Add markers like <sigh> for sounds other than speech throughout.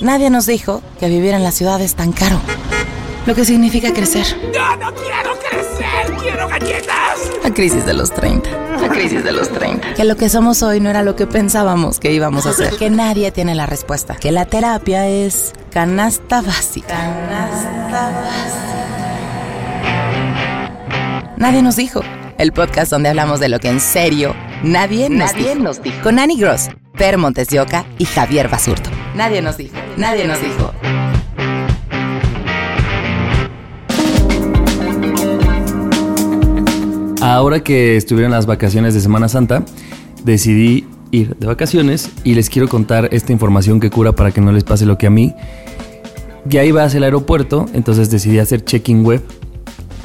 Nadie nos dijo que vivir en la ciudad es tan caro. Lo que significa crecer. ¡Yo no quiero crecer! ¡Quiero galletas! La crisis de los 30. La crisis de los 30. Que lo que somos hoy no era lo que pensábamos que íbamos a hacer. Que nadie tiene la respuesta. Que la terapia es canasta básica. Canasta básica. Nadie nos dijo. El podcast donde hablamos de lo que en serio nadie nos Nadie dijo. nos dijo. Con Annie Gross, Per Montes de Oca y Javier Basurto. Nadie nos dijo. Nadie nos dijo. Ahora que estuvieron las vacaciones de Semana Santa, decidí ir de vacaciones y les quiero contar esta información que cura para que no les pase lo que a mí. Ya iba hacia el aeropuerto, entonces decidí hacer check-in web.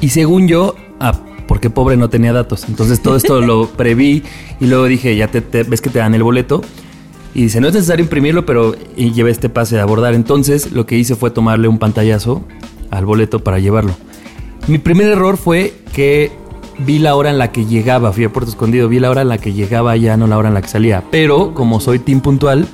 Y según yo, ah, porque pobre no tenía datos. Entonces todo esto lo <laughs> preví y luego dije, ya te, te- ves que te dan el boleto. Y dice, no es necesario imprimirlo, pero y llevé este pase de abordar. Entonces lo que hice fue tomarle un pantallazo al boleto para llevarlo. Mi primer error fue que vi la hora en la que llegaba, fui a Puerto Escondido, vi la hora en la que llegaba ya, no la hora en la que salía. Pero como soy team puntual,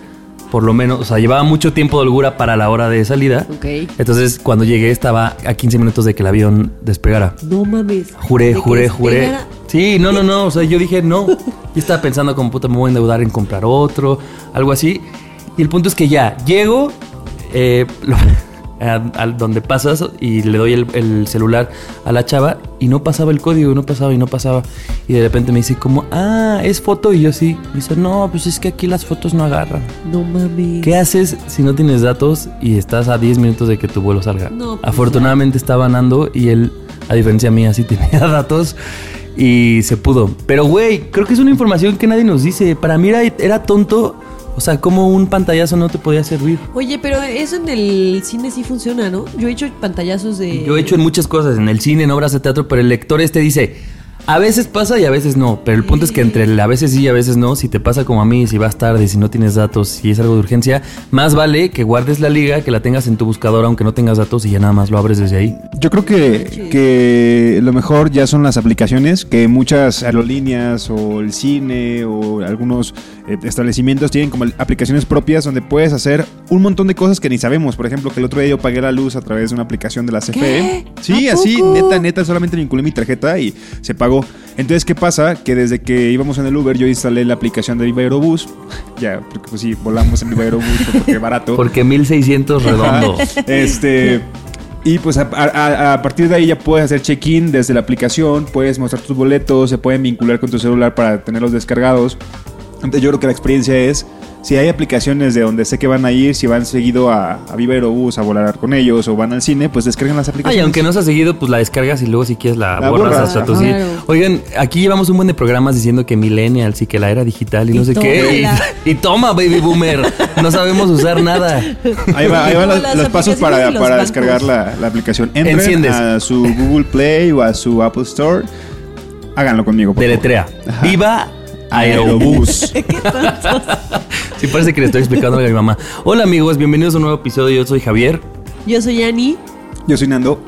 por lo menos, o sea, llevaba mucho tiempo de holgura para la hora de salida. Ok. Entonces cuando llegué estaba a 15 minutos de que el avión despegara. No mames. Juré, ¿De que juré, juré. Sí, no, no, no. O sea, yo dije no. Yo estaba pensando como puta, me voy a endeudar en comprar otro, algo así. Y el punto es que ya llego, eh, lo- <laughs> a- al donde pasas y le doy el, el celular a la chava y no pasaba el código, no pasaba y no pasaba. Y de repente me dice como, ah, es foto. Y yo sí. Me dice, no, pues es que aquí las fotos no agarran. No mames. ¿Qué haces si no tienes datos y estás a 10 minutos de que tu vuelo salga? No, pues Afortunadamente estaba andando y él, a diferencia mía, sí <laughs> tenía datos y se pudo. Pero, güey, creo que es una información que nadie nos dice. Para mí era, era tonto. O sea, como un pantallazo no te podía servir. Oye, pero eso en el cine sí funciona, ¿no? Yo he hecho pantallazos de. Yo he hecho en muchas cosas, en el cine, en obras de teatro, pero el lector este dice, a veces pasa y a veces no. Pero el punto es que entre el a veces sí y a veces no, si te pasa como a mí, si vas tarde, si no tienes datos, si es algo de urgencia, más vale que guardes la liga, que la tengas en tu buscador aunque no tengas datos y ya nada más lo abres desde ahí. Yo creo que, que lo mejor ya son las aplicaciones, que muchas aerolíneas o el cine o algunos eh, establecimientos tienen como aplicaciones propias donde puedes hacer un montón de cosas que ni sabemos. Por ejemplo, que el otro día yo pagué la luz a través de una aplicación de la CFE. Sí, ¿A así, neta, neta, solamente vinculé mi tarjeta y se pagó. Entonces, ¿qué pasa? Que desde que íbamos en el Uber yo instalé la aplicación de Viva Aerobús. Ya, porque pues sí, volamos en Viva Aerobús porque barato. Porque 1600 redondo. Ajá. Este. Y pues a, a- a partir de ahí ya puedes hacer check-in desde la aplicación, puedes mostrar tus boletos, se pueden vincular con tu celular para tenerlos descargados. Entonces yo creo que la experiencia es, si hay aplicaciones de donde sé que van a ir, si van seguido a, a Viva Aerobús a volar con ellos o van al cine, pues descarguen las Ay, aplicaciones. aunque no se ha seguido, pues la descargas y luego si quieres la, La borras borras, hasta tu. Claro. Oigan, aquí llevamos un buen de programas diciendo que millennials y que la era digital y, Y no sé qué. Y, <laughs> y toma, baby boomer. No sabemos usar nada. Ahí va, ahí van los, pasos para, los para descargar la, la aplicación. Entren Enciendes. a su Google Play o a su Apple Store. Háganlo conmigo, por. Deletrea. Viva Aerobús. <laughs> Sí, parece que le estoy explicando a mi mamá. Hola amigos, bienvenidos a un nuevo episodio. Yo soy Javier. Yo soy Ani. Yo soy Nando.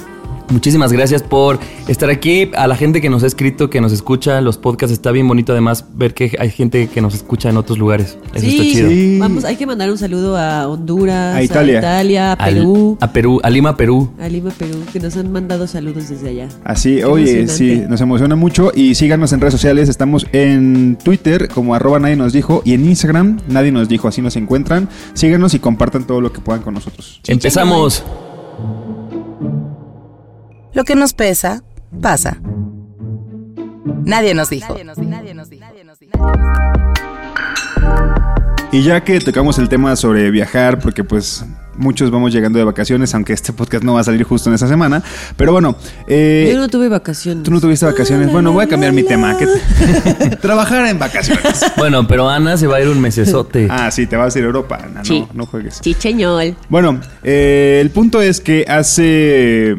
Muchísimas gracias por estar aquí. A la gente que nos ha escrito, que nos escucha, los podcasts, está bien bonito además ver que hay gente que nos escucha en otros lugares. Eso está chido. Sí. Vamos, hay que mandar un saludo a Honduras, A Italia. a, Italia, a Al- Perú, a Perú, a Lima, Perú. a Lima, Perú, que nos han mandado saludos desde allá. Así, Qué oye, sí, nos emociona mucho y síganos en redes sociales, estamos en Twitter como arroba nadie nos dijo y en Instagram nadie nos dijo, así nos encuentran. Síganos y compartan todo lo que puedan con nosotros. Empezamos. Lo que nos pesa, pasa. Nadie nos dijo. Y ya que tocamos el tema sobre viajar, porque pues muchos vamos llegando de vacaciones, aunque este podcast no va a salir justo en esa semana. Pero bueno, eh, Yo no tuve vacaciones. tú no tuviste vacaciones. Bueno, voy a cambiar mi tema. ¿Qué- <laughs> Trabajar en vacaciones. <laughs> Bueno, pero Ana se va a ir un mesesote. <laughs> Ah, sí, te vas a ir a Europa. Ana, Sí. no, no juegues. Chicheñol. Bueno, eh, el punto es que hace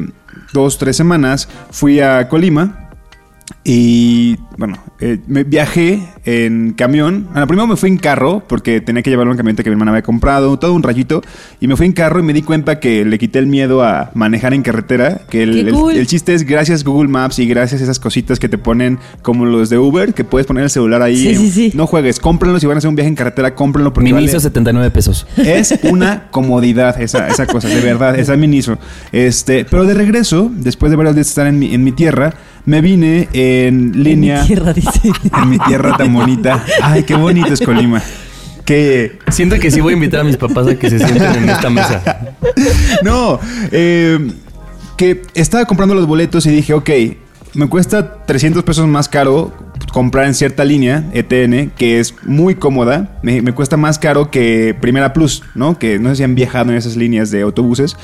dos, tres semanas fui a Colima y, bueno, eh, me viajé en camión. Bueno, primero me fui en carro porque tenía que llevarlo en camioneta que mi hermana había comprado, todo un rayito. Y me fui en carro y me di cuenta que le quité el miedo a manejar en carretera. Que el, ¡Qué el- cool! el chiste es gracias Google Maps y gracias a esas cositas que te ponen como los de Uber, que puedes poner el celular ahí. Sí, sí, sí. No juegues, cómprenlo. Si van a hacer un viaje en carretera, cómprenlo porque vale- Miniso 79 pesos. es una comodidad esa, esa cosa, de verdad, esa miniso. Este, pero de regreso, después de varios días de estar en mi, en mi tierra, me vine en línea. En mi tierra, dice. <laughs> En mi tierra tan bonita. Ay, qué bonito es Colima. Que. Siento que sí voy a invitar a mis papás a que se sienten en esta mesa. <laughs> No, eh, que estaba comprando los boletos y dije, ok, me cuesta 300 pesos más caro comprar en cierta línea, ETN, que es muy cómoda. Me, me cuesta más caro que Primera Plus, ¿no? Que no sé si han viajado en esas líneas de autobuses.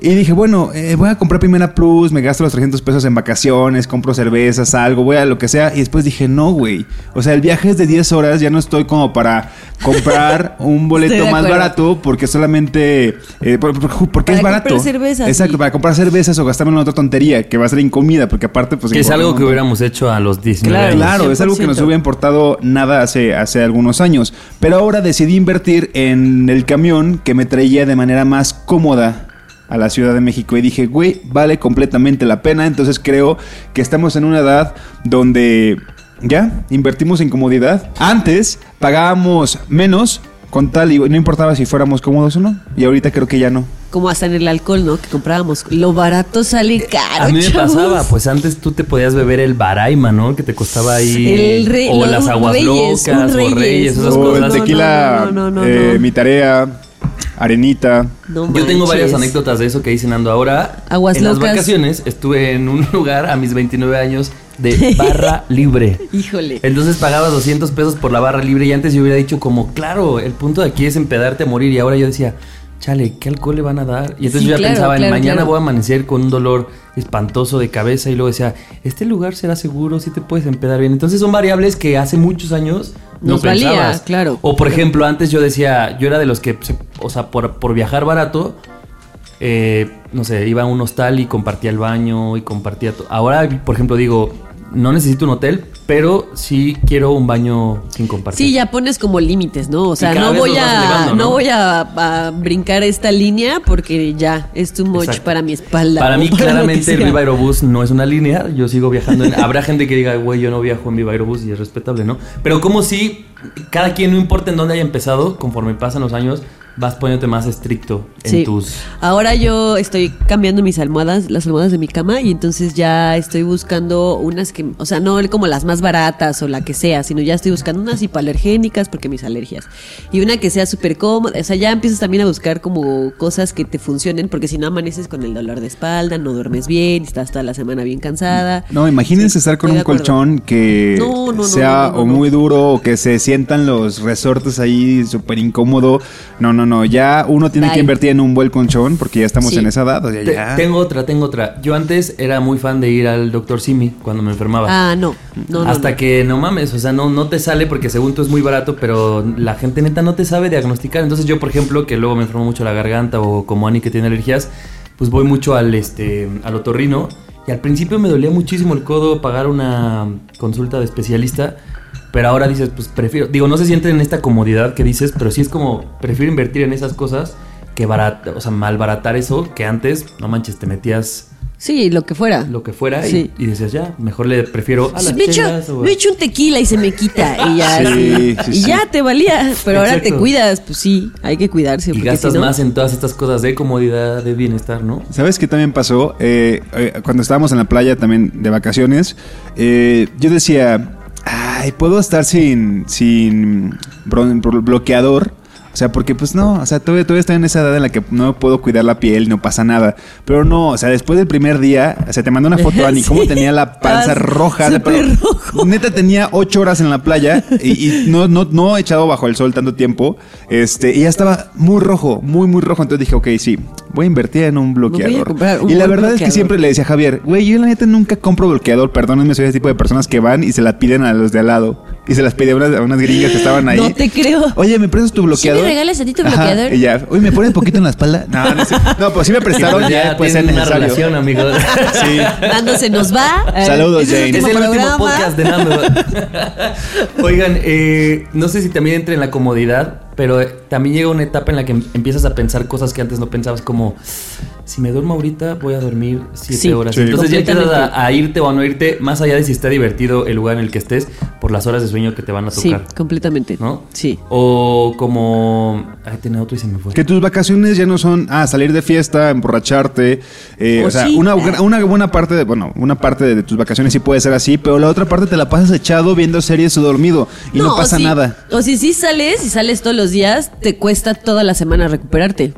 Y dije, bueno, eh, voy a comprar Primera Plus, me gasto los 300 pesos en vacaciones, compro cervezas, algo, voy a lo que sea. Y después dije, no, güey. O sea, el viaje es de 10 horas, ya no estoy como para comprar <laughs> un boleto más acuerdo. barato porque solamente... eh, por- por- porque es Para barato. comprar cervezas, Exacto, sí. para comprar cervezas o gastarme en otra tontería que va a ser incomida porque aparte pues... Que es algo que hubiéramos hecho a los 19 Claro, años. Claro, es algo que no se 100%. hubiera importado nada hace, hace algunos años. Pero ahora decidí invertir en el camión que me traía de manera más cómoda a la Ciudad de México. Y dije, güey, vale completamente la pena. Entonces creo que estamos en una edad donde ya invertimos en comodidad. Antes pagábamos menos con tal y no importaba si fuéramos cómodos o no. Y ahorita creo que ya no. Como hasta en el alcohol, ¿no? Que comprábamos. Lo barato sale caro. A mí me chavos. pasaba, pues antes tú te podías beber el Baraima, ¿no? Que te costaba ahí. El rey- o las aguas Reyes, locas, o Reyes, reyes, esas no, el cosas. no, tequila, no, no, no, eh, no. mi tarea, arenita. No Yo tengo varias anécdotas de eso que dicen ando ahora. Aguas en las vacaciones estuve en un <laughs> lugar a mis 29 años de <laughs> barra libre. Híjole. Entonces pagabas 200 pesos por la barra libre y antes yo hubiera dicho como, claro, el punto de aquí es empedarte a morir y ahora yo decía, chale, ¿qué alcohol le van a dar? Y entonces Sí, yo ya claro, pensaba, en mañana claro. voy a amanecer con un dolor espantoso de cabeza y luego decía, ¿este lugar será seguro? ¿Sí te puedes empedar bien? Entonces son variables que hace muchos años no Nos valía, pensabas. claro. O por ejemplo, antes yo decía, yo era de los que, o sea, por, por viajar barato, eh, no sé, iba a un hostal y compartía el baño y compartía todo. Ahora, por ejemplo, digo, no necesito un hotel, pero sí quiero un baño sin compartir. Sí, ya pones como límites, ¿no? O sea, no voy a elevando, no ¿no? voy a, a brincar esta línea porque ya es too much Exacto. para mi espalda. Para mí, <laughs> claramente, el. Viva Aerobús no es una línea. Yo sigo viajando. En... Habrá gente que diga, güey, yo no viajo en Viva Aerobús y es respetable, ¿no? Pero como si cada quien, no importa en dónde haya empezado, conforme pasan los años, vas poniéndote más estricto en Sí. tus. Ahora yo estoy cambiando mis almohadas, las almohadas de mi cama, y entonces ya estoy buscando unas que, o sea, no como las más baratas o la que sea, sino ya estoy buscando unas hipoalergénicas porque mis alergias. Y una que sea súper cómoda, o sea, ya empiezas también a buscar como cosas que te funcionen, porque si no amaneces con el dolor de espalda, no duermes bien, estás toda la semana bien cansada. No, imagínense Sí, estar con un colchón que No, no, no, sea no, no, o muy duro o que se sientan los resortes ahí súper incómodo. No, no, no. Ya uno tiene Bye. que invertir en un buen colchón porque ya estamos Sí. en esa edad. o sea, Te- ya. Tengo otra, tengo otra. Yo antes era muy fan de ir al doctor Simi cuando me enfermaba. Ah, no, no, no. Hasta no. que no mames, o sea, no, no te sale porque según tú es muy barato, pero la gente neta no te sabe diagnosticar. Entonces yo, por ejemplo, que luego me enfermo mucho la garganta o como Ani que tiene alergias, pues voy mucho al este al otorrino y al principio me dolía muchísimo el codo pagar una consulta de especialista, pero ahora dices, pues prefiero, digo, no se siente en esta comodidad que dices, pero sí es como prefiero invertir en esas cosas que barat, o sea, malbaratar eso que antes, no manches, te metías Sí, lo que fuera. lo que fuera y- Sí. y, decías, ya, mejor le prefiero a las me, echo, o me echo un tequila y se me quita. <laughs> Y ya, Sí, sí, y sí. ya te valía. Pero ahora te cuidas. Pues sí, hay que cuidarse. Y gastas si no- más en todas estas cosas de comodidad, de bienestar, ¿no? ¿Sabes qué también pasó? Eh, eh, cuando estábamos en la playa también de vacaciones, eh, yo decía, ay, puedo estar sin, sin bloqueador O sea, porque pues no, o sea, todavía, todavía estoy en esa edad en la que no puedo cuidar la piel, no pasa nada. Pero no, o sea, después del primer día, o sea, te mandé una foto, <laughs> Ani, cómo Sí. tenía la panza Estabas roja. de pero- rojo. Neta tenía ocho horas en la playa y, y no, no, no he echado bajo el sol tanto tiempo. Este, y ya estaba muy rojo, muy, muy rojo. Entonces dije, ok, sí, voy a invertir en un bloqueador. un y la verdad es que siempre le decía a Javier, güey, yo la neta nunca compro bloqueador. Perdónenme, soy ese tipo de personas que van y se la piden a los de al lado. Y se las pide a unas, a unas gringas que estaban ahí. No te creo. Oye, ¿me prestas tu bloqueador? me regalas a ti tu Ajá, bloqueador? y ya, oye, ¿me pones poquito en la espalda? No, no, sé. no pues sí me prestaron, Pues ya, pues es tienen una necesario. relación, amigos. <laughs> Sí. Dando se nos va. <laughs> Saludos, ese Jane. Es el último podcast de Nando. <laughs> Oigan, eh, no sé si también entra en la comodidad, pero eh, también llega una etapa en la que em- empiezas a pensar cosas que antes no pensabas, como si me duermo ahorita, voy a dormir siete Sí, horas. sí. Entonces ya empiezas a, a irte o a no irte, más allá de si está divertido el lugar en el que estés, por las horas de sueño que te van a Sí, tocar. completamente. ¿No? Sí. O como. Ay, tenía otro y se me fue. Que tus vacaciones ya no son ah, salir de fiesta, emborracharte. eh, O o sea, sí. una, una buena parte de, bueno, una parte de, tus vacaciones sí puede ser así, pero la otra parte te la pasas echado viendo series o dormido y no, pasa si- nada. O si sí sales y sales todos los días, te cuesta toda la semana recuperarte.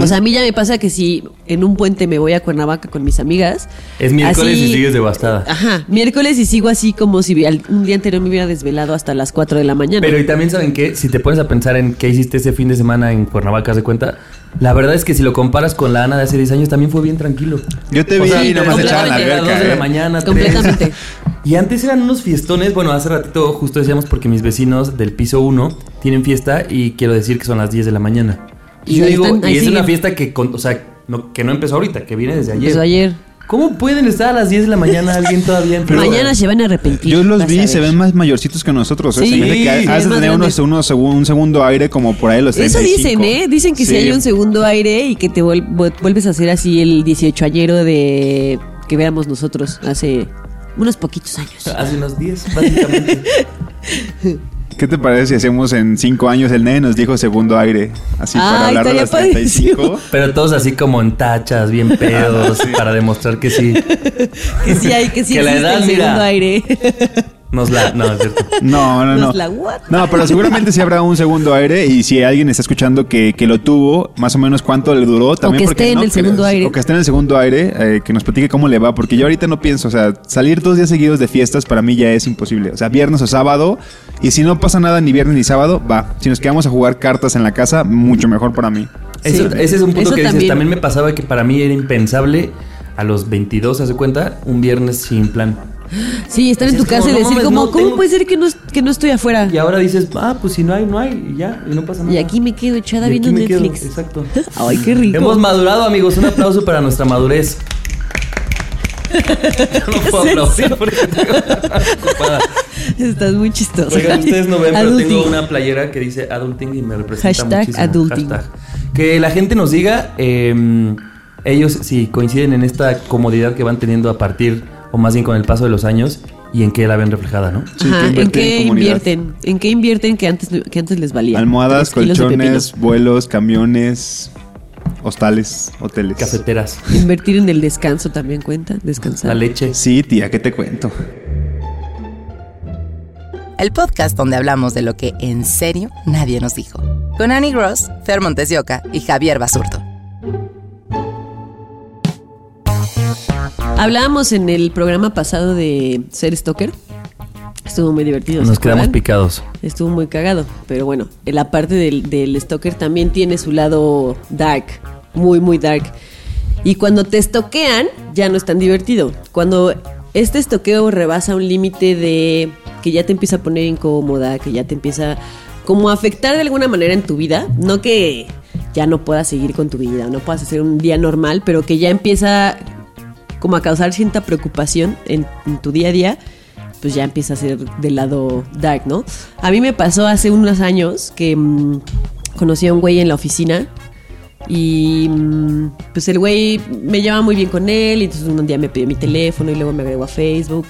O sea, a mí ya me pasa que si en un puente me voy a Cuernavaca con mis amigas. Es miércoles así- y sigues devastada. Ajá, miércoles y sigo así como si al- un día anterior me hubiera desvelado hasta las 4 de la mañana. Pero y también saben que si te pones a pensar en qué hiciste ese fin de semana en Cuernavaca, ¿haz de cuenta? La verdad es que si lo comparas con la Ana de hace 10 años, también fue bien tranquilo. Yo te O vi sea, y nomás completamente echaba en la a las alberca. dos de la ¿eh? mañana, tres. Completamente. <laughs> Y antes eran unos fiestones. Bueno, hace ratito justo decíamos porque mis vecinos del piso 1 tienen fiesta y quiero decir que son las 10 de la mañana. Y Y yo digo, están, y es siguen. una fiesta que, con- o sea, no, que no empezó ahorita, que viene desde ayer. Empezó ayer. ¿Cómo pueden estar a las 10 de la mañana alguien todavía en? Mañana se van a arrepentir. Yo los vi, se ven más mayorcitos que nosotros. ¿eh? Sí, se me hace que has de tener unos, un segundo aire como por ahí los Eso 35. dicen, ¿eh? Dicen que si Sí. hay un segundo aire y que te vuel- vu- vuelves a hacer así el 18 añero de que veamos nosotros hace unos poquitos años. Hace unos 10, básicamente. <laughs> ¿Qué te parece si hacemos en 5 años el nene nos dijo segundo aire? Así para hablar de las 35. Pero todos así como en tachas, bien <laughs> pedos, para demostrar que sí. Que sí hay, que sí Que la existe edad, el mira. segundo aire. Nos la. No, es cierto. <laughs> No, no, no. Nos la what? No, pero seguramente sí habrá un segundo aire y si alguien está escuchando que, que lo tuvo, más o menos cuánto le duró también. que porque esté en no el segundo aire. O que esté en el segundo aire, eh, que nos platique cómo le va, porque yo ahorita no pienso, o sea, salir dos días seguidos de fiestas para mí ya es imposible. O sea, viernes o sábado, y si no pasa nada ni viernes ni sábado, va. Si nos quedamos a jugar cartas en la casa, mucho mejor para mí. Eso- Sí. ese es un punto Eso que dices. también. También me pasaba que para mí era impensable a los 22, ¿se hace cuenta? Un viernes sin plan. Sí, estar en tu casa como, y decir como, no ¿cómo tengo- puede ser que no, que no estoy afuera? Y ahora dices, ah, pues si no hay, no hay, y ya, y no pasa nada. Y aquí me quedo echada viendo quedo, Netflix. Exacto. <laughs> Ay, qué rico. Hemos madurado, amigos. Un aplauso para nuestra madurez. <laughs> no puedo es aplaudir eso? porque tengo. Estás muy chistoso. Oigan, ustedes no ven, pero tengo una playera que dice adulting y me representa Hashtag muchísimo. adulting. Hashtag. Que la gente nos diga, eh, ellos si coinciden en esta comodidad que van teniendo a partir, o más bien con el paso de los años, y en qué la ven reflejada, ¿no? Sí, Ajá, que ¿En qué en invierten? ¿En qué invierten que antes, que antes les valía? Almohadas, colchones, vuelos, camiones, hostales, hoteles. Cafeteras. Invertir en el descanso también cuenta, descansar. la leche. Sí, tía, ¿qué te cuento? El podcast donde hablamos de lo que en serio nadie nos dijo. Con Annie Gross, Fer Montesioca y Javier Basurto. Hablábamos en el programa pasado de ser stalker. Estuvo muy divertido. ¿se Nos quedamos acuerdan? picados. Estuvo muy cagado. Pero bueno, la parte del, del stalker también tiene su lado dark. Muy, muy dark. Y cuando te estoquean, ya no es tan divertido. Cuando este estoqueo rebasa un límite de que ya te empieza a poner incómoda, que ya te empieza como a afectar de alguna manera en tu vida, no que ya no puedas seguir con tu vida, no puedas hacer un día normal, pero que ya empieza como a causar cierta preocupación en, tu día a día, pues ya empieza a ser del lado dark, ¿no? A mí me pasó hace unos años que mm, conocí a un güey en la oficina y mm, pues el güey me llevaba muy bien con él y entonces un día me pidió mi teléfono y luego me agregó a Facebook.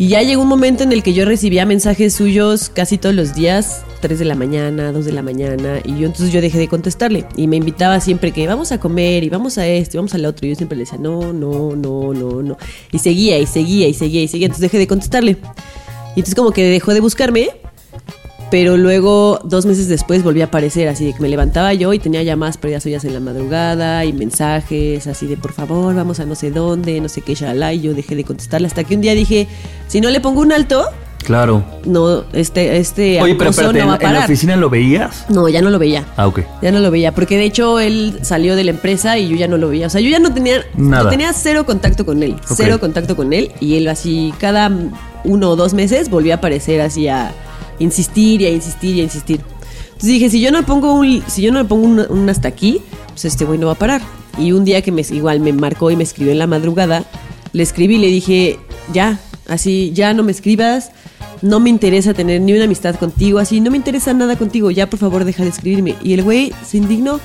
Y ya llegó un momento en el que yo recibía mensajes suyos casi todos los días, 3 de la mañana, 2 de la mañana, y yo entonces yo dejé de contestarle. Y me invitaba siempre que vamos a comer y vamos a esto y vamos al otro. Y yo siempre le decía, no, no, no, no, no. Y seguía y seguía y seguía y seguía. Entonces dejé de contestarle. Y entonces como que dejó de buscarme. Pero luego, dos meses después, volví a aparecer, así de que me levantaba yo y tenía llamadas perdidas suyas en la madrugada y mensajes, así de por favor, vamos a no sé dónde, no sé qué, shalala, y yo dejé de contestarle hasta que un día dije, si no le pongo un alto, Claro. no, este, este Oye, pero espérate, no va a ¿en, en la oficina lo veías? No, ya no lo veía. Ah, ok. Ya no lo veía, porque de hecho él salió de la empresa y yo ya no lo veía. O sea, yo ya no tenía, Nada. no tenía cero contacto con él. Cero contacto con él. Y él así, cada uno o dos meses volvía a aparecer así a insistir y a insistir y a insistir. Entonces dije, si yo no pongo un, si yo no le pongo un, un hasta aquí, pues este güey no va a parar. Y un día que me, igual me marcó y me escribió en la madrugada, le escribí y le dije, ya, así, ya no me escribas, no me interesa tener ni una amistad contigo, así, no me interesa nada contigo, ya por favor deja de escribirme. Y el güey se indignó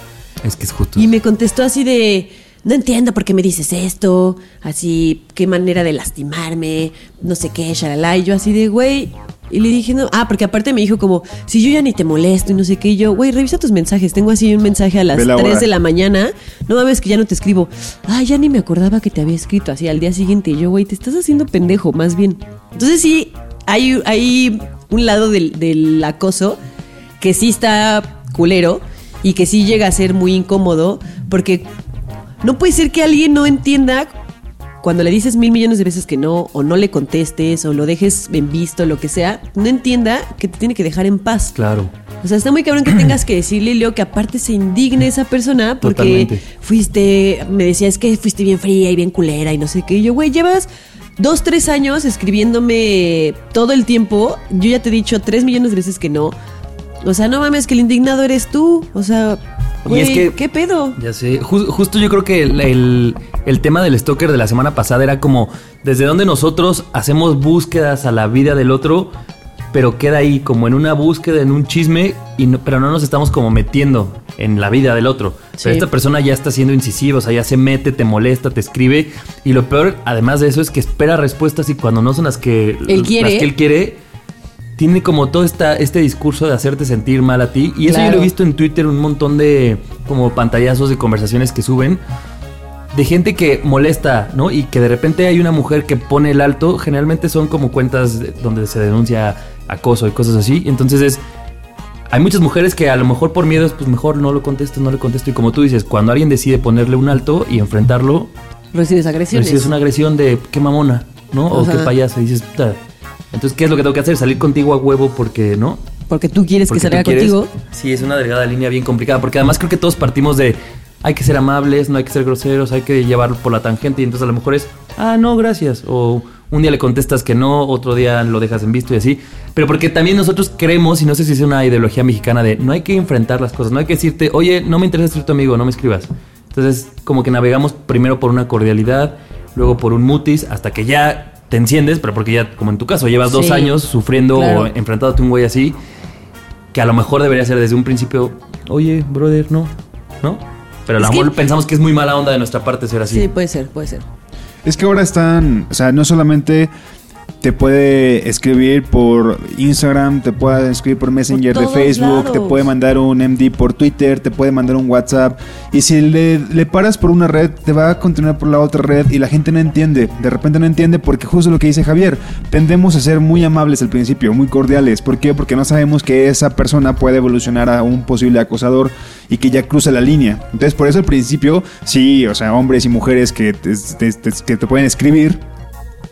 Es que es justo. y me contestó así de, no entiendo por qué me dices esto, así, qué manera de lastimarme, no sé qué, shalala. Y yo así de, güey. Y le dije, no, ah, porque aparte me dijo como, si yo ya ni te molesto y no sé qué, y yo, güey, revisa tus mensajes. Tengo así un mensaje a las Ve la 3 hora. de la mañana. No mames que ya no te escribo. Ah, ya ni me acordaba que te había escrito así al día siguiente. Y yo, güey, te estás haciendo pendejo, más bien. Entonces sí, hay, hay un lado del, del acoso que sí está culero y que sí llega a ser muy incómodo porque no puede ser que alguien no entienda cuando le dices mil millones de veces que no, o no le contestes, o lo dejes en visto, lo que sea, no entienda que te tiene que dejar en paz. Claro. O sea, está muy cabrón que tengas que decirle, Leo, que aparte se indigne esa persona porque Totalmente. fuiste, me decía, es que fuiste bien fría y bien culera y no sé qué. Y yo, güey, llevas dos, tres años escribiéndome todo el tiempo. Yo ya te he dicho tres millones de veces que no. O sea, no mames, que el indignado eres tú. O sea, Y es que- ¿qué pedo? Ya sé. Ju- justo yo creo que el, el- el tema del stalker de la semana pasada era como desde donde nosotros hacemos búsquedas a la vida del otro, pero queda ahí como en una búsqueda, en un chisme, y no- pero no nos estamos como metiendo en la vida del otro. Sí. Pero esta persona ya está siendo incisiva, o sea, ya se mete, te molesta, te escribe, y lo peor, además de eso, es que espera respuestas y cuando no son las que Él quiere. las que él quiere, tiene como todo esta, este discurso de hacerte sentir mal a ti. Y eso yo Claro. lo he visto en Twitter, un montón de como pantallazos de conversaciones que suben. De gente que molesta, ¿no? Y que de repente hay una mujer que pone el alto. Generalmente son como cuentas de- donde se denuncia acoso y cosas así. Entonces es... Hay muchas mujeres que a lo mejor por miedo es pues mejor no lo contesto, no le contesto. Y como tú dices, cuando alguien decide ponerle un alto y enfrentarlo, Recibes agresiones. si es una agresión de qué mamona, ¿no? O Ajá. qué payasa. Y dices, puta. Entonces, ¿qué es lo que tengo que hacer? Salir contigo a huevo porque, ¿no? Porque tú quieres Porque que salga contigo. Sí, es una delgada línea bien complicada. Porque además creo que todos partimos de hay que ser amables, no hay que ser groseros, hay que llevar por la tangente. Y entonces a lo mejor es, ah, no, gracias. O un día le contestas que no, otro día lo dejas en visto y así. Pero porque también nosotros creemos, y no sé si es una ideología mexicana de no hay que enfrentar las cosas, no hay que decirte, oye, no me interesa ser tu amigo, no me escribas. Entonces, como que navegamos primero por una cordialidad, luego por un mutis, hasta que ya te enciendes, pero porque ya, como en tu caso, llevas dos Sí, años sufriendo claro. o enfrentándote a un güey así, que a lo mejor debería ser desde un principio, oye, brother, no, ¿no? Pero a lo mejor pensamos que es muy mala onda de nuestra parte ser así. Sí, puede ser, puede ser. Es que ahora están, o sea, no solamente te puede escribir por Instagram, te puede escribir por Messenger Por de Facebook, te lados. puede mandar un MD por Twitter, te puede mandar un WhatsApp. Y si le, le paras por una red, te va a continuar por la otra red y la gente no entiende. De repente no entiende porque justo lo que dice Javier, tendemos a ser muy amables al principio, muy cordiales. ¿Por qué? Porque no sabemos que esa persona puede evolucionar a un posible acosador y que ya cruza la línea. Entonces por eso al principio, sí, o sea, hombres y mujeres que te, te- te- que te pueden escribir,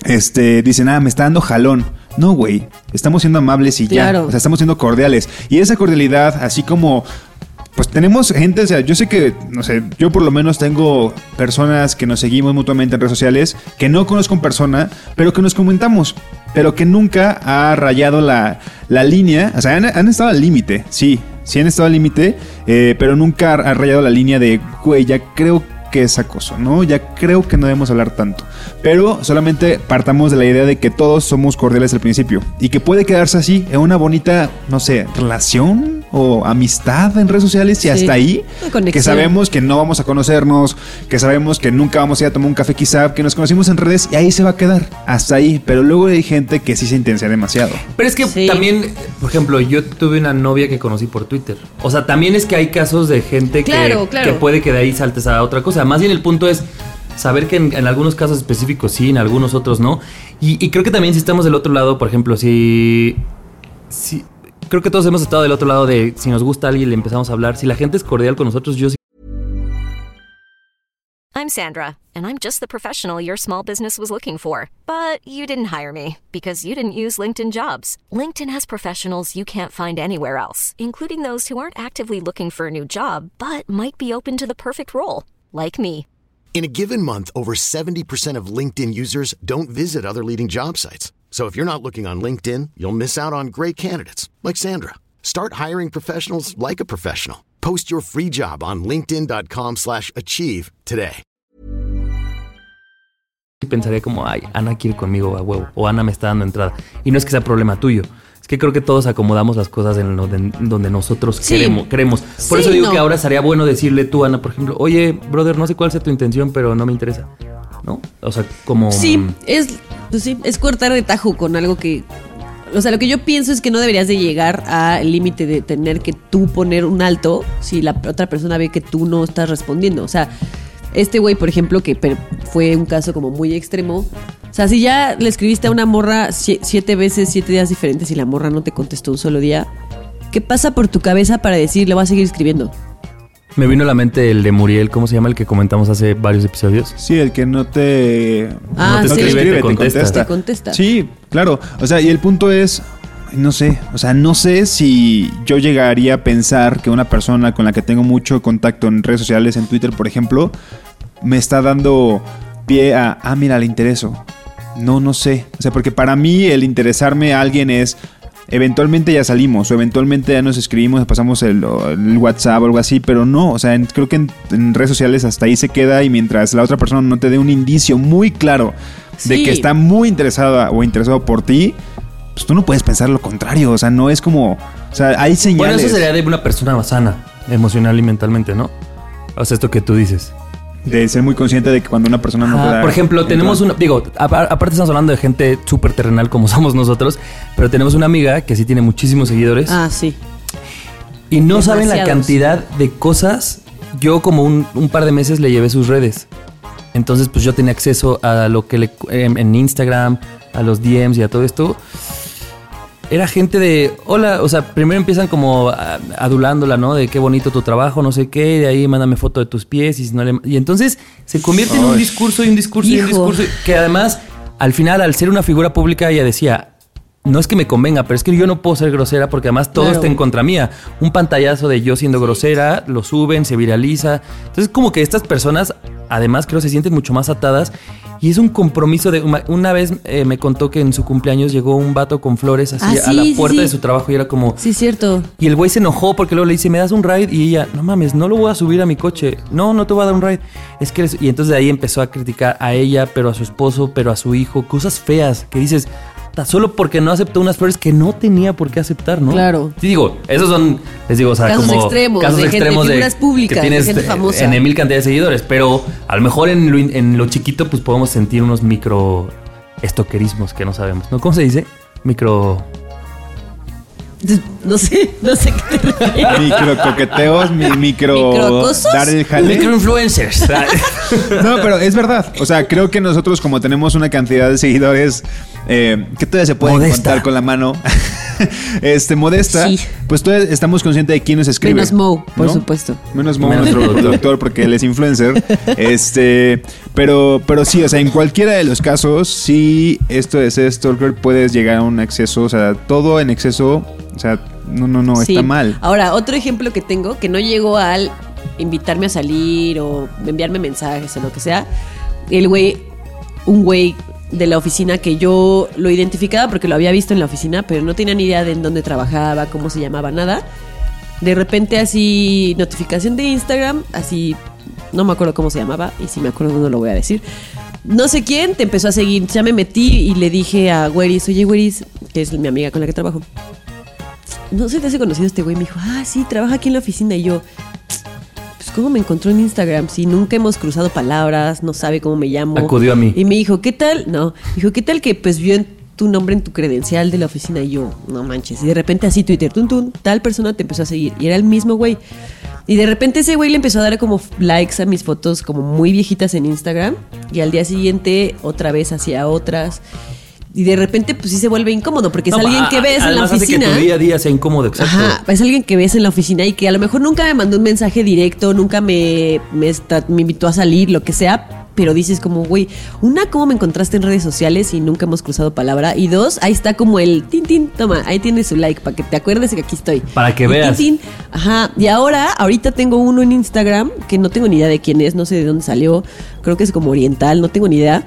este, dicen, ah, me está dando jalón. No, güey, estamos siendo amables y ya. O sea, estamos siendo cordiales. Y esa cordialidad, así como, pues tenemos gente, o sea, yo sé que, no sé, yo por lo menos tengo personas que nos seguimos mutuamente en redes sociales, que no conozco en persona, pero que nos comentamos, pero que nunca ha rayado la, la línea. O sea, han, han estado al límite, sí, sí han estado al límite, eh, pero nunca ha rayado la línea de, güey, ya creo que es acoso, ¿no? Ya creo que no debemos hablar tanto. Pero solamente partamos de la idea de que todos somos cordiales al principio y que puede quedarse así en una bonita, no sé, relación o amistad en redes sociales y Sí. hasta ahí que sabemos que no vamos a conocernos, que sabemos que nunca vamos a ir a tomar un café quizá, que nos conocimos en redes y ahí se va a quedar, hasta ahí. Pero luego hay gente que sí se intensia demasiado. Pero es que Sí. también, por ejemplo, yo tuve una novia que conocí por Twitter. O sea, también es que hay casos de gente que, Claro, claro. que puede que de ahí saltes a otra cosa. Más bien el punto es saber que en, en algunos casos específicos sí, en algunos otros no. Y, y creo que también si estamos del otro lado, por ejemplo, si, si creo que todos hemos estado del otro lado de si nos gusta alguien le empezamos a hablar. Si la gente es cordial con nosotros, yo sí I'm Sandra, and I'm just the professional your small business was looking for. But you didn't hire me because you didn't use LinkedIn jobs. LinkedIn has professionals you can't find anywhere else, including those who aren't actively looking for a new job but might be open to the perfect role, like me. In a given month, over 70% of LinkedIn users don't visit other leading job sites. So if you're not looking on LinkedIn, you'll miss out on great candidates like Sandra. Start hiring professionals like a professional. Post your free job on linkedin.com/achieve slash achieve today. pensaría como, ay, Ana quiere conmigo a huevo, o Ana me está dando entrada. Y no es que sea problema tuyo. Es que creo que todos acomodamos las cosas en lo de- donde nosotros Sí. queremos, queremos. Por Sí, eso digo no. que ahora estaría bueno decirle tú, Ana, por ejemplo, oye, brother, no sé cuál sea tu intención, pero no me interesa. ¿No? O sea, como... Sí, es, pues sí, es cortar de tajo con algo que. O sea, lo que yo pienso es que no deberías de llegar al límite de tener que tú poner un alto si la otra persona ve que tú no estás respondiendo. O sea, este güey, por ejemplo, que fue un caso como muy extremo. O sea, si ya le escribiste a una morra sie- siete veces, siete días diferentes y la morra no te contestó un solo día, ¿qué pasa por tu cabeza para decir le voy a seguir escribiendo? Me vino a la mente el de Muriel, ¿cómo se llama? El que comentamos hace varios episodios. Sí, el que no te, Ah, no te sí. escribe, te contesta. Te contesta. Sí, claro. O sea, y el punto es, no sé, o sea, no sé si yo llegaría a pensar que una persona con la que tengo mucho contacto en redes sociales, en Twitter, por ejemplo, me está dando pie a, ah, mira, le intereso. No, no sé. O sea, porque para mí el interesarme a alguien es, eventualmente ya salimos, o eventualmente ya nos escribimos, pasamos el, WhatsApp o algo así, pero no, o sea, en- creo que en, en redes sociales hasta ahí se queda y mientras la otra persona no te dé un indicio muy claro de que está muy interesada o interesado por ti, pues tú no puedes pensar lo contrario, o sea, no es como, o sea, hay señales. Bueno, eso sería de una persona sana, emocional y mentalmente, ¿no? O sea, esto que tú dices. De ser muy consciente de que cuando una persona no da- por ejemplo, tenemos una, digo, a- aparte estamos hablando de gente súper terrenal como <laughs> somos nosotros, pero tenemos una amiga que sí tiene muchísimos seguidores Ah, sí. y no saben la cantidad de cosas. Yo como un, un par de meses le llevé sus redes. Entonces, pues yo tenía acceso a lo que le en, en Instagram, a los DMs y a todo esto. Era gente de, hola, o sea, primero empiezan como a- adulándola, ¿no? De qué bonito tu trabajo, no sé qué, y de ahí mándame foto de tus pies y si no le... Y entonces se convierte en un discurso y un discurso y un discurso que además, al final, al ser una figura pública, ella decía, no es que me convenga, pero es que yo no puedo ser grosera porque además todo Claro. está en contra mía. Un pantallazo de yo siendo grosera, lo suben, se viraliza. Entonces, como que estas personas, además, creo se sienten mucho más atadas. Y es un compromiso de. Una, vez eh, me contó que en su cumpleaños llegó un vato con flores así Ah, a la sí, puerta sí. de su trabajo y era como. Sí, cierto. Y el güey se enojó porque luego le dice, ¿me das un ride? Y ella, no mames, no lo voy a subir a mi coche. No, no te voy a dar un ride. Es que... eres-". Y entonces de ahí empezó a criticar a ella, pero a su esposo, pero a su hijo. Cosas feas que dices, "Ta, solo porque no aceptó unas flores que no tenía por qué aceptar, ¿no? Claro. Sí, digo, esos son, les digo, o sea, Casos como... extremos, casos de gente- extremos de... figuras públicas, que de tienes gente eh, famosa. En mil cantidad de seguidores. Pero a lo mejor en lo, in- en lo chiquito, pues podemos sentir unos micro... Estoquerismos que no sabemos, ¿no? ¿Cómo se dice? Micro... <laughs> No sé, no sé qué te refieres. Micro coqueteos, mi, micro dar el jale. Microinfluencers. <laughs> No, pero es verdad. O sea, creo que nosotros, como tenemos una cantidad de seguidores eh, que todavía se pueden Modesta. contar con la mano, <laughs> este, modesta, Sí. pues todavía estamos conscientes de quién nos escribe. Menos Mo, por ¿no? supuesto. Menos Mo, Menos nuestro productor. productor, porque él es influencer. este, pero, pero sí, o sea, en cualquiera de los casos, sí, esto de ser stalker, puedes llegar a un exceso, o sea, todo en exceso, o sea, no, no, no, Sí. está mal. Ahora, otro ejemplo que tengo, que no llegó al invitarme a salir o enviarme mensajes o lo que sea, el güey, un güey de la oficina que yo lo identificaba porque lo había visto en la oficina, pero no tenía ni idea de en dónde trabajaba, cómo se llamaba, nada. De repente así, notificación de Instagram, así, no me acuerdo cómo se llamaba, y si me acuerdo no lo voy a decir. No sé quién te empezó a seguir, ya me metí y le dije a Güeris, oye Güeris, que es mi amiga con la que trabajo, no sé, te hace conocido este güey. Me dijo, ah, sí, trabaja aquí en la oficina. Y yo, pues, ¿cómo me encontró en Instagram? Si nunca hemos cruzado palabras, no sabe cómo me llamo. Acudió a mí. Y me dijo, ¿qué tal? No, dijo, ¿qué tal que pues vio en tu nombre en tu credencial de la oficina? Y yo, no manches. Y de repente así Twitter, tun, tun, tal persona te empezó a seguir. Y era el mismo güey. Y de repente ese güey le empezó a dar como likes a mis fotos como muy viejitas en Instagram. Y al día siguiente otra vez hacía otras. Y de repente, pues sí se vuelve incómodo, porque es No, alguien que ves en la además hace oficina. que tu día a día sea incómodo, exacto. Ajá, es alguien que ves en la oficina y que a lo mejor nunca me mandó un mensaje directo, nunca me, me, invitó a salir, lo que sea, pero dices como, güey, una, ¿cómo me encontraste en redes sociales y nunca hemos cruzado palabra? Y dos, ahí está como el tin, tin, toma, ahí tienes su like para que te acuerdes de que aquí estoy. Para que Y veas. tin, tin, ajá, y ahora, ahorita tengo uno en Instagram que no tengo ni idea de quién es, no sé de dónde salió, creo que es como oriental, no tengo ni idea.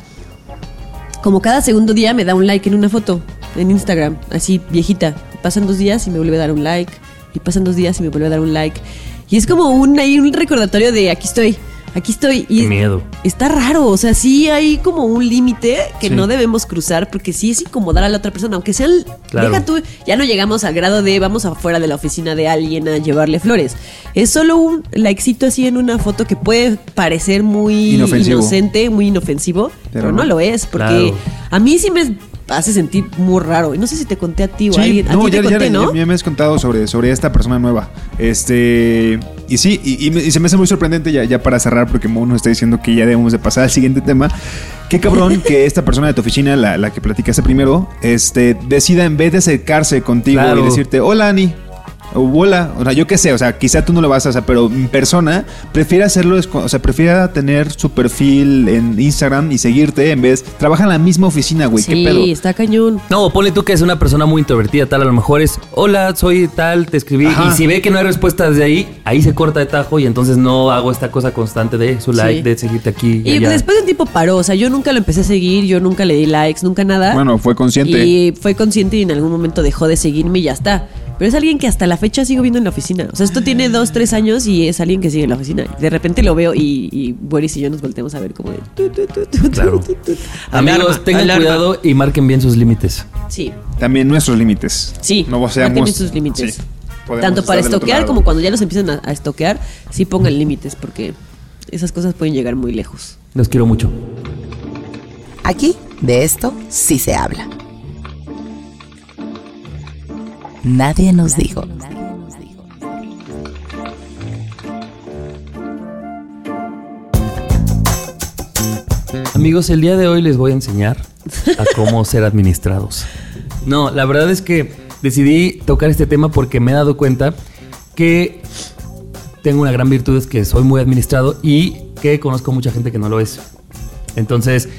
Como cada segundo día me da un like en una foto en Instagram, así viejita. Pasan dos días y me vuelve a dar un like. Y pasan dos días y me vuelve a dar un like. Y es como un, ahí un recordatorio de aquí estoy, aquí estoy. Y Qué miedo. Está raro, o sea, sí hay como un límite que Sí. no debemos cruzar porque sí es incomodar a la otra persona, aunque sea el... Claro. Deja tú, ya no llegamos al grado de vamos afuera de la oficina de alguien a llevarle flores. Es solo un likecito así en una foto que puede parecer muy Inofensivo. inocente, muy inofensivo, pero, Pero no no. lo es, porque Claro. a mí sí me hace sentir muy raro. Y no sé si te conté a ti o a alguien. A no, ti te ya, ya- conté, ¿no? ya- ya me has contado sobre, sobre esta persona nueva. Este. Y sí, y, y me- y se me hace muy sorprendente ya, ya para cerrar, porque Mo nos está diciendo que ya debemos de pasar al siguiente tema. Qué cabrón <laughs> que esta persona de tu oficina, la, la que platicaste primero, este, decida en vez de acercarse contigo Claro. y decirte, hola Ani. O hola, o sea, yo qué sé, o sea, quizá tú no lo vas a hacer, pero en persona prefiere hacerlo, o sea, prefiere tener su perfil en Instagram y seguirte en vez. Trabaja en la misma oficina, güey, qué pedo. Sí, está cañón. No, ponle tú que es una persona muy introvertida, tal, a lo mejor es, hola, soy tal, te escribí, Ajá. y si ve que no hay respuesta desde ahí, ahí se corta de tajo y entonces no hago esta cosa constante de su like, Sí. de seguirte aquí. Y allá. después de un tiempo paró. O sea, yo nunca lo empecé a seguir, yo nunca le di likes, nunca nada. Bueno, fue consciente. Y fue consciente y en algún momento dejó de seguirme y ya está. Pero es alguien que hasta la fecha sigo viendo en la oficina. O sea, esto tiene dos, tres años y es alguien que sigue en la oficina. De repente lo veo y, y Boris y yo nos volteamos a ver como de... tu, tu, tu, tu, tu, Claro. tu, tu. Amigos, Alarma, tengan alarma. cuidado y marquen bien sus límites. Sí, También nuestros límites. sí. No marquen seamos bien sus límites. sí, Tanto para estoquear como cuando ya los empiezan a, a estoquear, sí pongan límites porque esas cosas pueden llegar muy lejos. Los quiero mucho. Aquí de esto sí se habla. Nadie nos dijo. Amigos, el día de hoy les voy a enseñar a cómo ser administrados. No, la verdad es que decidí tocar este tema porque me he dado cuenta que tengo una gran virtud, es que soy muy administrado y que conozco mucha gente que no lo es. Entonces,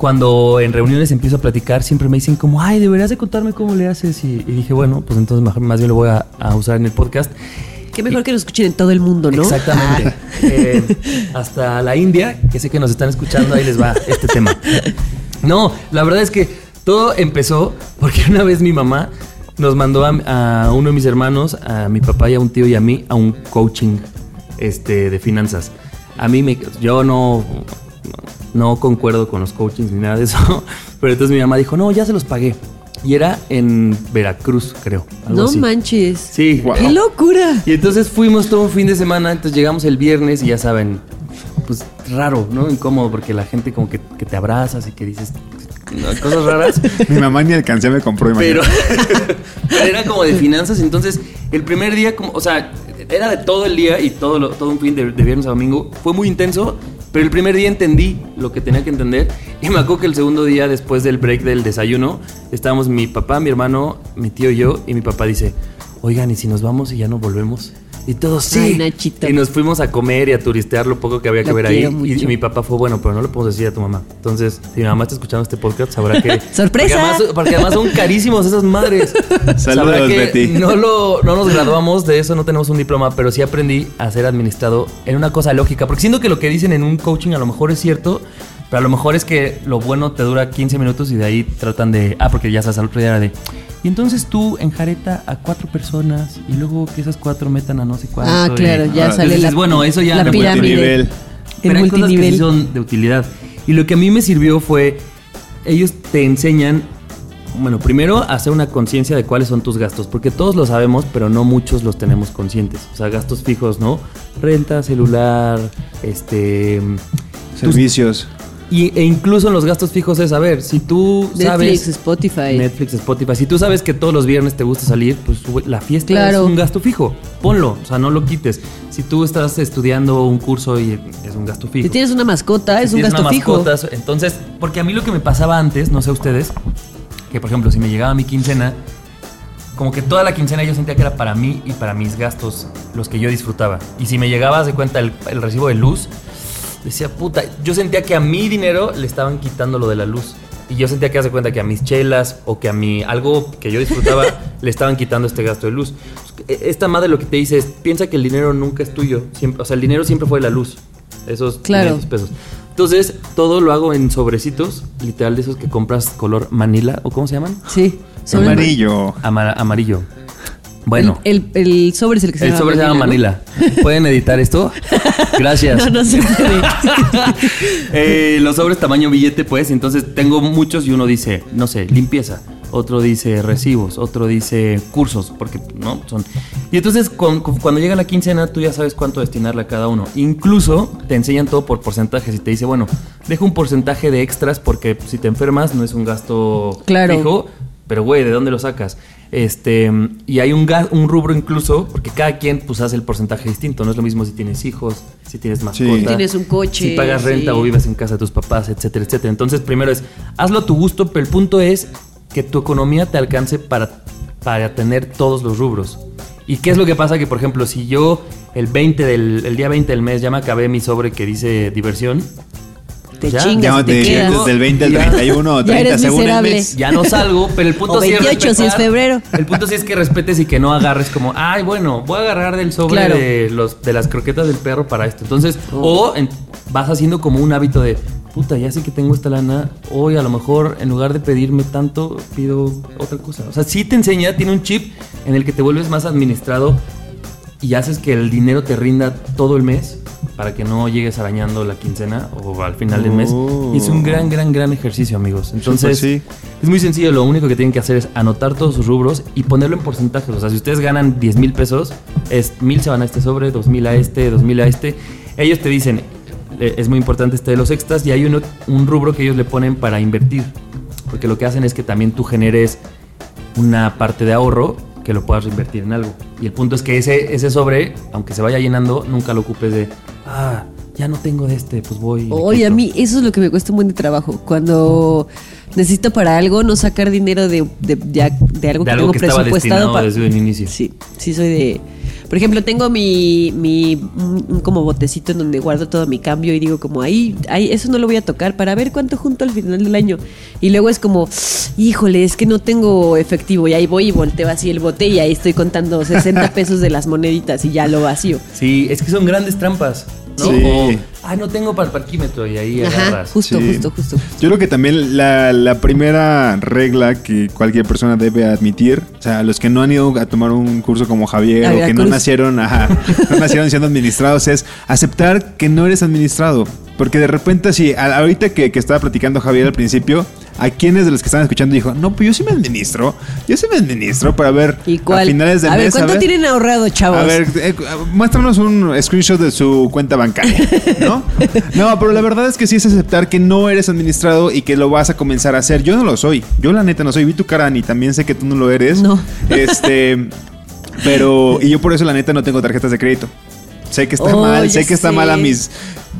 cuando en reuniones empiezo a platicar, siempre me dicen como, ay, deberías de contarme cómo le haces. Y, y dije, bueno, pues entonces mejor- más bien lo voy a, a usar en el podcast. Qué mejor que nos escuchen en todo el mundo, ¿no? Exactamente. Eh, hasta la India, que sé que nos están escuchando, ahí les va este tema. No, la verdad es que todo empezó porque una vez mi mamá nos mandó a, a uno de mis hermanos, a mi papá y a un tío y a mí, a un coaching este, de finanzas. A mí me, yo no, no concuerdo con los coachings ni nada de eso, <laughs> pero entonces mi mamá dijo, no, ya se los pagué. Y era en Veracruz, creo. algo No así. manches. Sí. Guau. ¡Qué locura! Y entonces fuimos todo un fin de semana, entonces llegamos el viernes y ya saben, pues raro, ¿no? Incómodo porque la gente como que, que te abrazas y que dices cosas raras. <laughs> Mi mamá ni alcancé me compró, Pero, imagínate. <laughs> pero era como de finanzas, entonces el primer día, como, o sea, era de todo el día y todo, lo- todo un fin de, de viernes a domingo. Fue muy intenso, pero el primer día entendí lo que tenía que entender. Y me acuerdo que el segundo día, después del break del desayuno, estábamos mi papá, mi hermano, mi tío y yo, y mi papá dice, oigan, ¿y si nos vamos y ya no volvemos? Y todos sí. Ay, Nachito. Y nos fuimos a comer y a turistear lo poco que había que Lo ver ahí. Y, y mi papá fue bueno, pero no le podemos decir a tu mamá. Entonces, si mi mamá está escuchando este podcast, sabrá que. <laughs> ¡Sorpresa! Porque además, porque además son carísimos esas madres. <laughs> Saludos, Sabrá que Betty. No, lo, no nos graduamos de eso, no tenemos un diploma, pero sí aprendí a ser administrado en una cosa lógica. Porque siento que lo que dicen en un coaching a lo mejor es cierto, pero a lo mejor es que lo bueno te dura 15 minutos y de ahí tratan de. Ah, porque ya sabes, al otro día era de. Y entonces tú enjareta a cuatro personas y luego que esas cuatro metan a no sé cuánto. Ah, y- claro, ya Ah, sale entonces, la, bueno, eso ya la pirámide. pero hay cosas que sí son de utilidad. Y lo que a mí me sirvió fue, ellos te enseñan, bueno, primero a hacer una conciencia de cuáles son tus gastos, porque todos lo sabemos, pero no muchos los tenemos conscientes. O sea, gastos fijos, ¿no? Renta, celular, este... tus- Servicios. Y, e incluso en los gastos fijos es, a ver, si tú Netflix, sabes... Spotify. Netflix, Spotify. Si tú sabes que todos los viernes te gusta salir, pues la fiesta Claro. es un gasto fijo. Ponlo, o sea, no lo quites. Si tú estás estudiando un curso y es un gasto fijo. Si tienes una mascota, es un gasto una fijo. mascota, entonces, porque a mí lo que me pasaba antes, no sé ustedes, que, por ejemplo, si me llegaba mi quincena, como que toda la quincena yo sentía que era para mí y para mis gastos los que yo disfrutaba. Y si me llegaba, de cuenta, el, el recibo de luz, decía, puta, yo sentía que a mi dinero le estaban quitando lo de la luz. Y yo sentía que hace cuenta que a mis chelas o que a mi algo que yo disfrutaba <laughs> le estaban quitando este gasto de luz. Esta madre lo que te dice es, piensa que el dinero nunca es tuyo. Siempre, o sea, el dinero siempre fue la luz. Esos Claro. 500 pesos. Entonces, todo lo hago en sobrecitos, literal de esos que compras color manila, ¿o cómo se llaman? Sí. Amarillo. Ama- amarillo. Bueno, El, el, el sobre es el que se el llama sobre se llama ¿no? Manila. ¿Pueden editar esto? <laughs> Gracias. No, no se puede. <laughs> Eh, los sobres tamaño billete, pues, entonces tengo muchos y uno dice, no sé, limpieza. Otro dice recibos, otro dice cursos, porque no son. Y entonces con- con- cuando llega la quincena, tú ya sabes cuánto destinarle a cada uno. Incluso te enseñan todo por porcentajes y te dice, bueno, deja un porcentaje de extras porque si te enfermas no es un gasto Claro. fijo, pero güey, ¿de dónde lo sacas? Este, y hay un, gas- un rubro incluso, porque cada quien pues hace el porcentaje distinto. No es lo mismo si tienes hijos, si tienes mascota. Tienes un coche, Si pagas renta sí. o vives en casa de tus papás, etcétera, etcétera. Entonces, primero es, hazlo a tu gusto, pero el punto es que tu economía te alcance para, para tener todos los rubros. ¿Y qué es lo que pasa? Que, por ejemplo, si yo el 20 del el día 20 del mes ya me acabé mi sobre que dice diversión, Te Ya, chingas, Ya y te de- quedas. desde el 20 al Ya. 31 o Ya 30 eres según el mes. ya no salgo, pero el punto O sí es 28 si es respetar- febrero. El punto sí es que respetes y que no agarres como, ay, bueno, voy a agarrar del sobre Claro. de, los, de las croquetas del perro para esto. Entonces, Oh. o en- vas haciendo como un hábito de, puta, ya sé que tengo esta lana, hoy a lo mejor en lugar de pedirme tanto, pido otra cosa. O sea, sí te enseña, tiene un chip en el que te vuelves más administrado y haces que el dinero te rinda todo el mes para que no llegues arañando la quincena o al final del mes. Oh. Es un gran, gran, gran ejercicio, amigos. Entonces, sí. es muy sencillo. Lo único que tienen que hacer es anotar todos sus rubros y ponerlo en porcentajes. O sea, si ustedes ganan 10 mil pesos, es mil se van a este sobre, dos mil a este, dos mil a este. Ellos te dicen, eh, es muy importante este de los extras y hay uno, un rubro que ellos le ponen para invertir. Porque lo que hacen es que también tú generes una parte de ahorro que lo puedas reinvertir en algo. Y el punto es que ese, ese sobre, aunque se vaya llenando, nunca lo ocupes de, ah, ya no tengo de este, pues voy. Oye, a quito". mí eso es lo que me cuesta un buen de trabajo. Cuando necesito para algo, no sacar dinero de, de, de- de algo De que algo tengo que presupuestado destinado para. desde un inicio. Sí, sí soy de. Por ejemplo, tengo mi, mi un como botecito en donde guardo todo mi cambio y digo como ahí, ahí, eso no lo voy a tocar para ver cuánto junto al final del año. Y luego es como, híjole, es que no tengo efectivo y ahí voy y volteo así el bote y ahí estoy contando 60 <laughs> pesos de las moneditas y ya lo vacío. Sí, es que son grandes trampas. ¿No? Sí. O, ay, no tengo para el parquímetro y ahí Ajá, agarras. justo, Sí. justo, justo. Yo creo que también la, la primera regla que cualquier persona debe admitir, o sea, los que no han ido a tomar un curso como Javier o que no nacieron, ajá, no nacieron siendo <laughs> administrados, es aceptar que no eres administrado. Porque de repente, sí, a- ahorita que, que estaba platicando Javier al principio, ¿a quiénes de los que están escuchando dijo, no, pues yo sí me administro, yo sí me administro para ver ¿Y cuál? a finales del a ver, mes? ¿cuánto tienen ahorrado, chavos? A ver, eh, muéstranos un screenshot de su cuenta bancaria, ¿no? <laughs> No, pero la verdad es que sí es aceptar que no eres administrado y que lo vas a comenzar a hacer. Yo no lo soy. Yo la neta no soy. Vi tu cara y también sé que tú no lo eres. No. Este, <laughs> pero y yo por eso la neta no tengo tarjetas de crédito. Sé que está Oh, mal, sé que está sé. mal a mis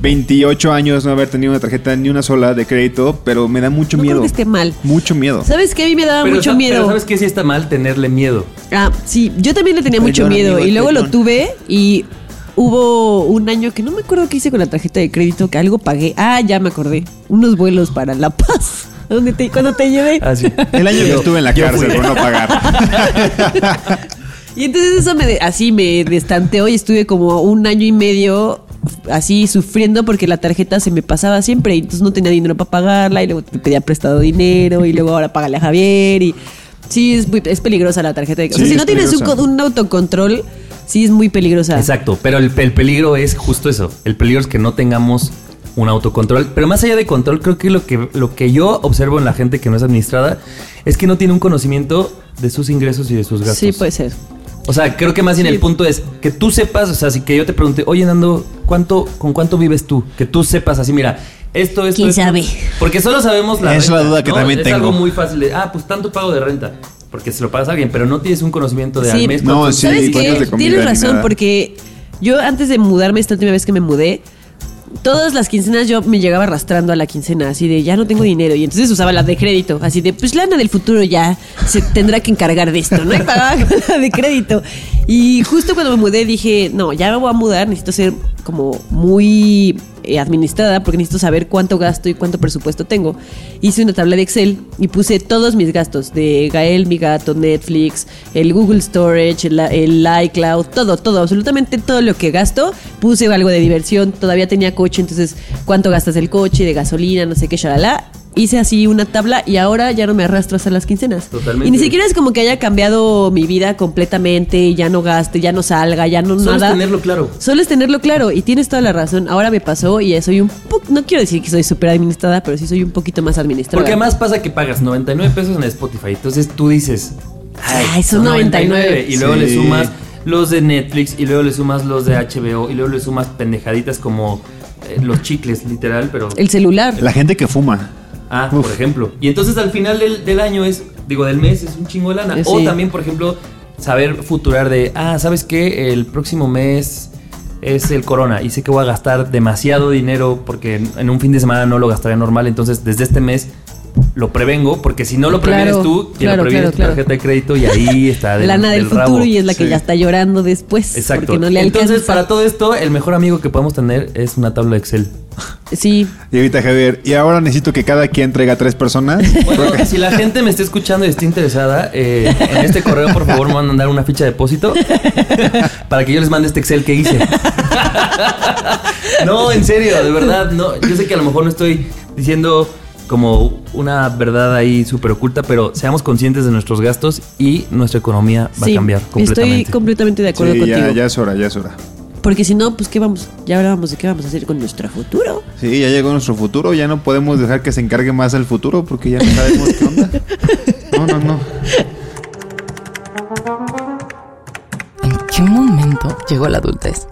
28 años no haber tenido una tarjeta ni una sola de crédito, pero me da mucho No miedo. creo que esté mal. Mucho miedo. ¿Sabes qué? A mí me daba Pero mucho miedo. Pero ¿sabes qué? Sí está mal tenerle miedo. Ah, sí, yo también le tenía mucho miedo amigo, y luego lo tuve y hubo un año que no me acuerdo qué hice con la tarjeta de crédito, que algo pagué. Ah, ya me acordé. Unos vuelos para La Paz. <laughs> Donde te, cuando te llevé. Así. El año que estuve en la cárcel por no pagar. <laughs> <laughs> Y entonces eso me así me destanteó y estuve como un año y medio así sufriendo porque la tarjeta se me pasaba siempre y entonces no tenía dinero para pagarla y luego te pedía prestado dinero y luego ahora págale a Javier y sí es, muy- es peligrosa la tarjeta de O sea, Sí, si no tienes un autocontrol, sí es muy peligrosa. Exacto, pero el, el peligro es justo eso. El peligro es que no tengamos un autocontrol. Pero más allá de control, creo que lo que, lo que yo observo en la gente que no es administrada es que no tiene un conocimiento de sus ingresos y de sus gastos. Sí, puede ser. O sea, creo que más bien Sí. el punto es que tú sepas, o sea, si que yo te pregunte, oye, Nando, ¿cuánto, ¿con cuánto vives tú? Que tú sepas así, mira, esto, esto. ¿Quién esto. sabe? Porque solo sabemos la Es la duda que ¿no? también es tengo. algo muy fácil de, ah, pues tanto pago de renta. Porque se lo pagas a alguien, pero no tienes un conocimiento de Sí. al mes. No, sí, ¿Sabes qué? Tienes razón, porque yo antes de mudarme, esta última vez que me mudé, todas las quincenas yo me llegaba arrastrando a la quincena, así de ya no tengo dinero. Y entonces usaba la de crédito, así de pues lana del futuro ya se tendrá que encargar de esto, ¿no? Y pagaba la de crédito. Y justo cuando me mudé dije, no, ya me voy a mudar, necesito ser como muy eh, administrada porque necesito saber cuánto gasto y cuánto presupuesto tengo. Hice una tabla de Excel y puse todos mis gastos de Gael, mi gato, Netflix, el Google Storage, el, el iCloud, todo, todo, absolutamente todo lo que gasto. Puse algo de diversión, todavía tenía coche, entonces cuánto gastas del coche, de gasolina, no sé qué, shalala. Hice así una tabla y ahora ya no me arrastro hasta las quincenas. Totalmente. Y ni siquiera es como que haya cambiado mi vida completamente, ya no gaste, ya no salga, ya no Solo es nada. tenerlo claro. Solo es tenerlo claro y tienes toda la razón. Ahora me pasó y soy un poco, no quiero decir que soy súper administrada, pero sí soy un poquito más administrada. Porque además pasa que pagas 99 pesos en Spotify. Entonces tú dices, Ay, son 99. Y luego Sí. le sumas los de Netflix, y luego le sumas los de HBO, y luego le sumas pendejaditas como eh, los chicles, literal, pero. El celular. La gente que fuma. Ah, Uf. por ejemplo. Y entonces al final del, del año es, digo, del mes es un chingo de lana. Eh, O también, por ejemplo, saber futurar de, ah, ¿sabes qué? El próximo mes es el corona y sé que voy a gastar demasiado dinero porque en, en un fin de semana no lo gastaría normal. Entonces, desde este mes lo prevengo porque si no lo Claro, previenes tú, quien claro, lo previene claro, es tu claro. tarjeta de crédito y ahí está <laughs> del, Lana del, futuro rabo. y es la que Sí. ya está llorando después. Exacto. Porque no le Entonces, alcanza. para todo esto, el mejor amigo que podemos tener es una tabla de Excel. Sí. Y ahorita Javier, y ahora necesito que cada quien traiga tres personas. <laughs> Bueno, si la gente me está escuchando y está interesada, eh, en este correo por favor me van a mandar una ficha de depósito <laughs> para que yo les mande este Excel que hice. no, en serio, de verdad, no. Yo sé que a lo mejor no estoy diciendo como una verdad ahí súper oculta, pero seamos conscientes de nuestros gastos y nuestra economía va sí. a cambiar completamente. Estoy completamente de acuerdo Sí, contigo. ya, ya es hora, ya es hora. Porque si no, pues qué vamos. Ya hablábamos de qué vamos a hacer con nuestro futuro. Sí, ya llegó nuestro futuro, ya no podemos dejar que se encargue más el futuro porque ya no sabemos qué onda. No, no, no. ¿En qué momento llegó la adultez?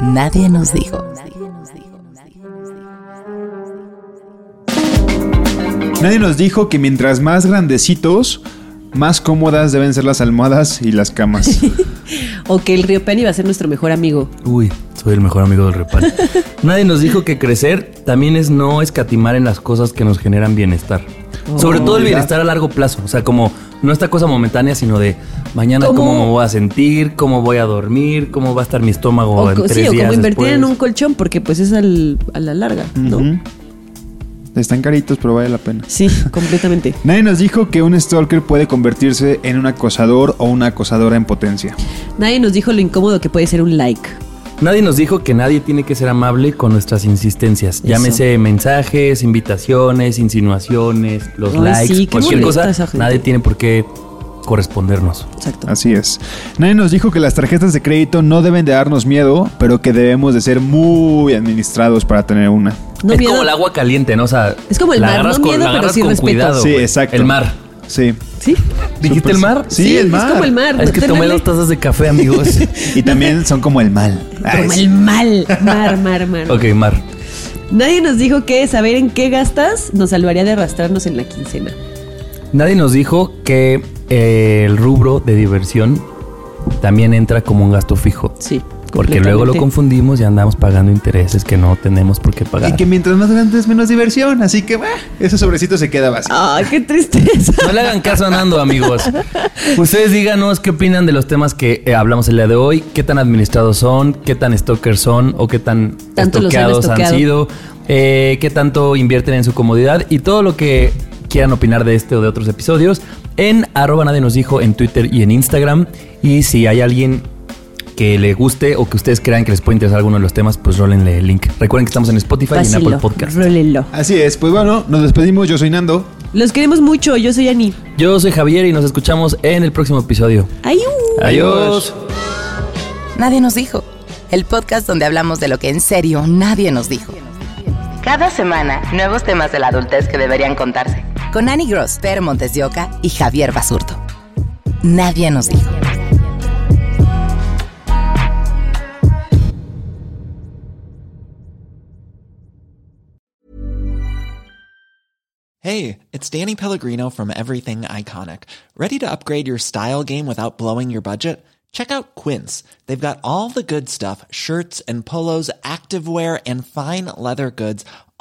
Nadie nos dijo. Nadie nos dijo que mientras más grandecitos, más cómodas deben ser las almohadas y las camas. <laughs> O que el río Pan iba a ser nuestro mejor amigo. Uy, soy el mejor amigo del repal. <laughs> Nadie nos dijo que crecer también es no escatimar en las cosas que nos generan bienestar. Sobre todo el bienestar a largo plazo. O sea, como no esta cosa momentánea, sino de mañana ¿Cómo? cómo me voy a sentir, cómo voy a dormir, cómo va a estar mi estómago O, en tres sí, o días como invertir en un colchón, porque pues es al- a la larga, ¿no? Están caritos, pero vale la pena. Sí, completamente. <laughs> Nadie nos dijo que un stalker puede convertirse en un acosador o una acosadora en potencia. Nadie nos dijo lo incómodo que puede ser un like. Nadie nos dijo que nadie tiene que ser amable con nuestras insistencias. Eso. Llámese mensajes, invitaciones, insinuaciones, los Ay, likes, sí, cualquier cosa. Nadie tiene por qué correspondernos. Exacto. Así es. Nadie nos dijo que las tarjetas de crédito no deben de darnos miedo, pero que debemos de ser muy administrados para tener una. No es miedo. como el agua caliente, ¿no? O sea, Es como el la mar, agarras no con, miedo, la pero sí con respeto. cuidado. Sí, exacto. El mar. Sí. ¿Sí? ¿Dijiste el mar? Sí, el mar. Es como el mar. Es que tomé dos tazas de café, amigos. <laughs> Y también son como el mal. Como sí. el mal. Mar, mar, mar. ok, mar. Nadie nos dijo que saber en qué gastas nos salvaría de arrastrarnos en la quincena. Nadie nos dijo que el rubro de diversión también entra como un gasto fijo. Sí. Porque luego lo confundimos y andamos pagando intereses que no tenemos por qué pagar. Y que mientras más grande es menos diversión, así que bah, ese sobrecito se queda vacío. Ay, qué tristeza. No le hagan caso a Nando, amigos. Ustedes díganos qué opinan de los temas que eh, hablamos el día de hoy, qué tan administrados son, qué tan stalkers son o qué tan los han sido, eh, qué tanto invierten en su comodidad y todo lo que quieran opinar de este o de otros episodios en arroba nadie nos dijo en Twitter y en Instagram. Y si hay alguien que le guste o que ustedes crean que les puede interesar alguno de los temas, pues rólenle el link. Recuerden que estamos en Spotify y en. Apple Podcast. Rólenlo. Así es, pues bueno, nos despedimos. Yo soy Nando. Los queremos mucho. Yo soy Ani. Yo soy Javier y nos escuchamos en el próximo episodio. Ayú. Adiós. Nadie nos dijo. El podcast donde hablamos de lo que en serio nadie nos dijo. Cada semana, nuevos temas de la adultez que deberían contarse. Con Annie Gross, Per Montes de Oca y Javier Basurto. Nadie nos dijo. Hey, it's Danny Pellegrino from Everything Iconic. Ready to upgrade your style game without blowing your budget? Check out Quince. They've got all the good stuff, shirts and polos, activewear and fine leather goods,